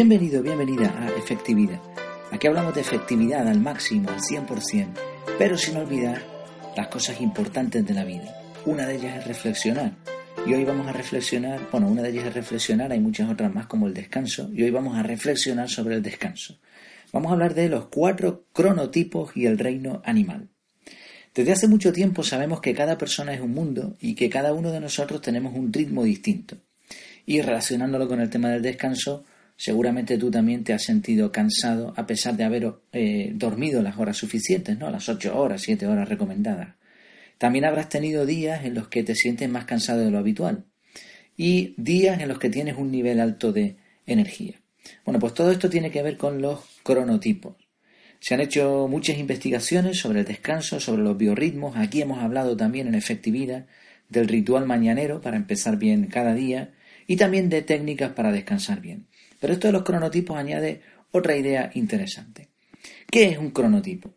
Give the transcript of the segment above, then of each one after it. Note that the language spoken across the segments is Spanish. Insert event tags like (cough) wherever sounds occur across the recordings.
Bienvenido, bienvenida a Efectividad. Aquí hablamos de efectividad al máximo, al 100%, pero sin olvidar las cosas importantes de la vida. Una de ellas es reflexionar. Y hoy vamos a reflexionar, bueno, una de ellas es reflexionar, hay muchas otras más como el descanso, y hoy vamos a reflexionar sobre el descanso. Vamos a hablar de los cuatro cronotipos y el reino animal. Desde hace mucho tiempo sabemos que cada persona es un mundo y que cada uno de nosotros tenemos un ritmo distinto. Y relacionándolo con el tema del descanso, Seguramente tú también te has sentido cansado a pesar de haber eh, dormido las horas suficientes, ¿no? Las ocho horas, siete horas recomendadas. También habrás tenido días en los que te sientes más cansado de lo habitual y días en los que tienes un nivel alto de energía. Bueno, pues todo esto tiene que ver con los cronotipos. Se han hecho muchas investigaciones sobre el descanso, sobre los biorritmos. Aquí hemos hablado también en efectividad del ritual mañanero para empezar bien cada día y también de técnicas para descansar bien. Pero esto de los cronotipos añade otra idea interesante. ¿Qué es un cronotipo?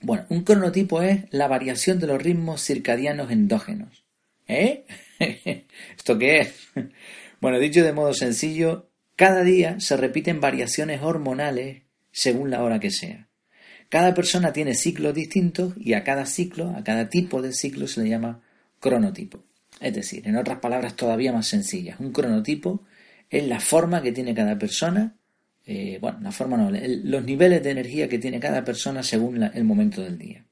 Bueno, un cronotipo es la variación de los ritmos circadianos endógenos. ¿Eh? (laughs) ¿Esto qué es? Bueno, dicho de modo sencillo, cada día se repiten variaciones hormonales según la hora que sea. Cada persona tiene ciclos distintos y a cada ciclo, a cada tipo de ciclo se le llama cronotipo. Es decir, en otras palabras todavía más sencillas, un cronotipo es la forma que tiene cada persona, eh, bueno, la forma no, los niveles de energía que tiene cada persona según el momento del día.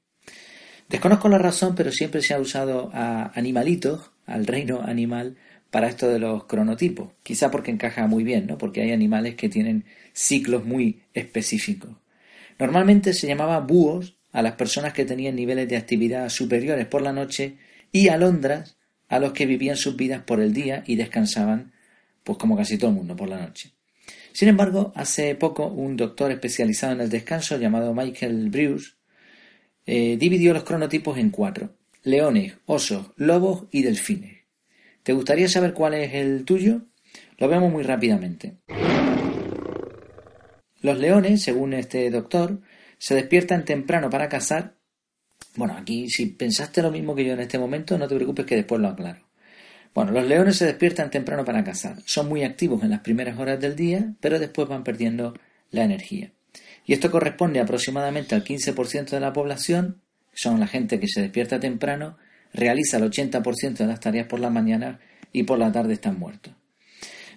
Desconozco la razón, pero siempre se ha usado a animalitos, al reino animal, para esto de los cronotipos. Quizá porque encaja muy bien, ¿no? Porque hay animales que tienen ciclos muy específicos. Normalmente se llamaba búhos a las personas que tenían niveles de actividad superiores por la noche y alondras a los que vivían sus vidas por el día y descansaban pues como casi todo el mundo por la noche. Sin embargo, hace poco un doctor especializado en el descanso llamado Michael Bruce eh, dividió los cronotipos en cuatro: leones, osos, lobos y delfines. ¿Te gustaría saber cuál es el tuyo? Lo vemos muy rápidamente. Los leones, según este doctor, se despiertan temprano para cazar. Bueno, aquí si pensaste lo mismo que yo en este momento, no te preocupes que después lo aclaro. Bueno, los leones se despiertan temprano para cazar. Son muy activos en las primeras horas del día, pero después van perdiendo la energía. Y esto corresponde aproximadamente al 15% de la población, son la gente que se despierta temprano, realiza el 80% de las tareas por la mañana y por la tarde están muertos.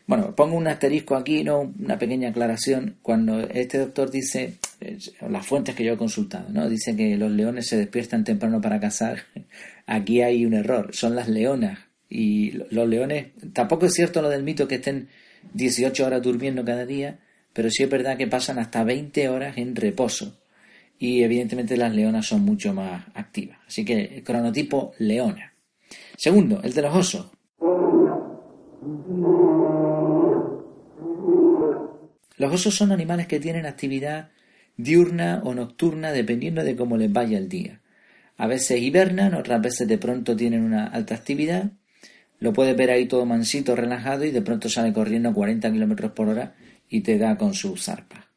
Bueno, pongo un asterisco aquí, no una pequeña aclaración. Cuando este doctor dice, eh, las fuentes que yo he consultado, ¿no? Dice que los leones se despiertan temprano para cazar. (laughs) Aquí hay un error, son las leonas y los leones, tampoco es cierto lo del mito que estén 18 horas durmiendo cada día, pero sí es verdad que pasan hasta 20 horas en reposo. Y evidentemente las leonas son mucho más activas. Así que el cronotipo leona. Segundo, el de los osos. Los osos son animales que tienen actividad diurna o nocturna dependiendo de cómo les vaya el día. A veces hibernan, otras veces de pronto tienen una alta actividad lo puedes ver ahí todo mansito, relajado y de pronto sale corriendo a 40 kilómetros por hora y te da con su zarpa.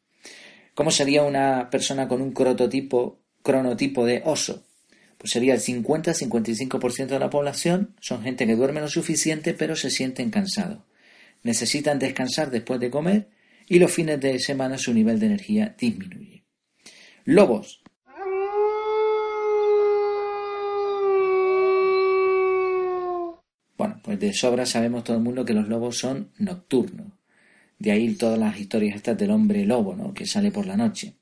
¿Cómo sería una persona con un cronotipo de oso? Pues sería el 50-55% de la población, son gente que duerme lo suficiente pero se sienten cansados. Necesitan descansar después de comer y los fines de semana su nivel de energía disminuye. Lobos, Bueno, pues de sobra sabemos todo el mundo que los lobos son nocturnos. De ahí todas las historias estas del hombre lobo, ¿no? que sale por la noche.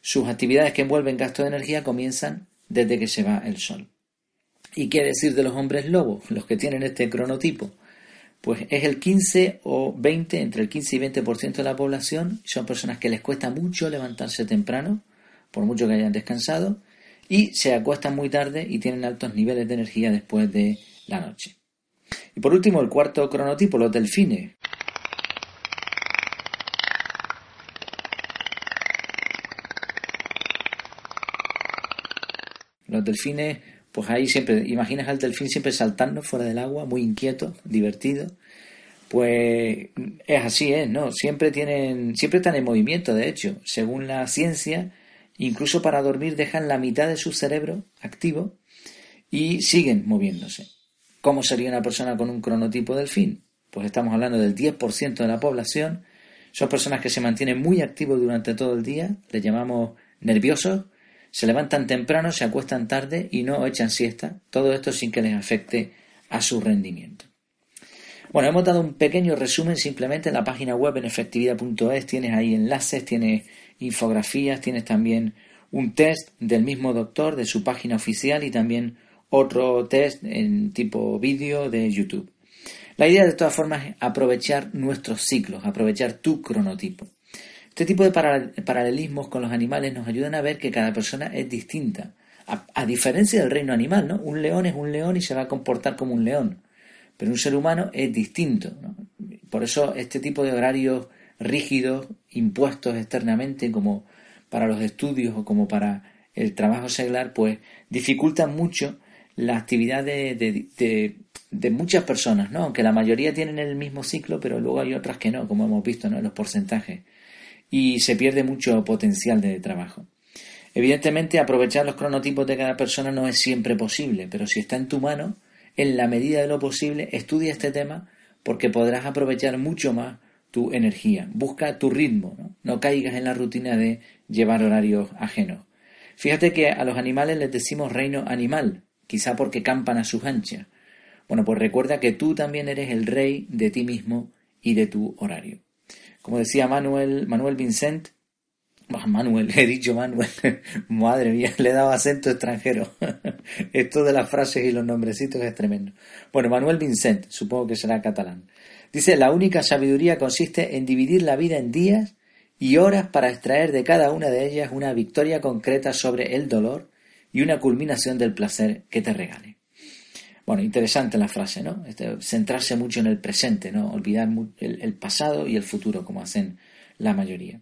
Sus actividades que envuelven gasto de energía comienzan desde que se va el sol. ¿Y qué decir de los hombres lobos, los que tienen este cronotipo? Pues es el 15 o 20, entre el 15 y 20% de la población. Son personas que les cuesta mucho levantarse temprano, por mucho que hayan descansado, y se acuestan muy tarde y tienen altos niveles de energía después de la noche. Y por último, el cuarto cronotipo, los delfines. Los delfines, pues ahí siempre, imaginas al delfín siempre saltando fuera del agua, muy inquieto, divertido. Pues es así, ¿eh? ¿no? Siempre tienen, siempre están en movimiento, de hecho. Según la ciencia, incluso para dormir dejan la mitad de su cerebro activo y siguen moviéndose. ¿Cómo sería una persona con un cronotipo delfín? Pues estamos hablando del 10% de la población, Son personas que se mantienen muy activos durante todo el día, les llamamos nerviosos, se levantan temprano, se acuestan tarde y no echan siesta, todo esto sin que les afecte a su rendimiento. Bueno, hemos dado un pequeño resumen simplemente en la página web en efectividad.es, tienes ahí enlaces, tienes infografías, tienes también un test del mismo doctor de su página oficial y también otro test en tipo vídeo de YouTube. La idea de todas formas es aprovechar nuestros ciclos, aprovechar tu cronotipo. Este tipo de paralelismos con los animales nos ayudan a ver que cada persona es distinta. A, diferencia del reino animal, ¿no? Un león es un león y se va a comportar como un león. Pero un ser humano es distinto. Por eso este tipo de horarios rígidos, impuestos externamente, como para los estudios o como para el trabajo seglar, pues dificultan mucho la actividad de, de, muchas personas, ¿no? Aunque la mayoría tienen el mismo ciclo, pero luego hay otras que no, como hemos visto, ¿no? Los porcentajes. Y se pierde mucho potencial de trabajo. Evidentemente, aprovechar los cronotipos de cada persona no es siempre posible, pero si está en tu mano, en la medida de lo posible, estudia este tema porque podrás aprovechar mucho más tu energía. Busca tu ritmo, ¿no? no caigas en la rutina de llevar horarios ajenos. Fíjate que a los animales les decimos reino animal, quizá porque campan a sus anchas. Bueno, pues recuerda que tú también eres el rey de ti mismo y de tu horario. Como decía Manuel, Manuel Vincent, Manuel, (laughs) he dicho Manuel, (laughs) madre mía, le he dado acento extranjero. (laughs) Esto de las frases y los nombrecitos es tremendo. Bueno, Manuel Vincent, supongo que será catalán. Dice, la única sabiduría consiste en dividir la vida en días y horas para extraer de cada una de ellas una victoria concreta sobre el dolor y una culminación del placer que te regale. Bueno, interesante la frase, ¿no? Este, centrarse mucho en el presente, ¿no? Olvidar el, pasado y el futuro, como hacen la mayoría.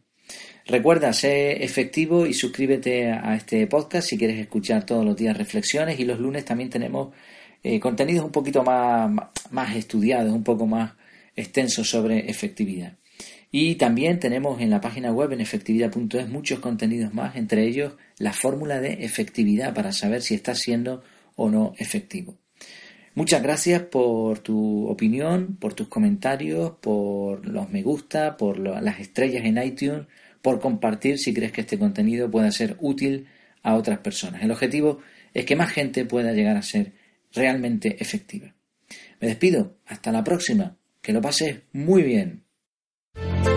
Recuerda, sé efectivo y suscríbete a este podcast si quieres escuchar todos los días reflexiones y los lunes también tenemos eh, contenidos un poquito más, más estudiados, un poco más extensos sobre efectividad. Y también tenemos en la página web en efectividad.es muchos contenidos más, entre ellos la fórmula de efectividad para saber si estás siendo o no efectivo. Muchas gracias por tu opinión, por tus comentarios, por los me gusta, por las estrellas en iTunes, por compartir si crees que este contenido pueda ser útil a otras personas. El objetivo es que más gente pueda llegar a ser realmente efectiva. Me despido, hasta la próxima, que lo pases muy bien. Thank you.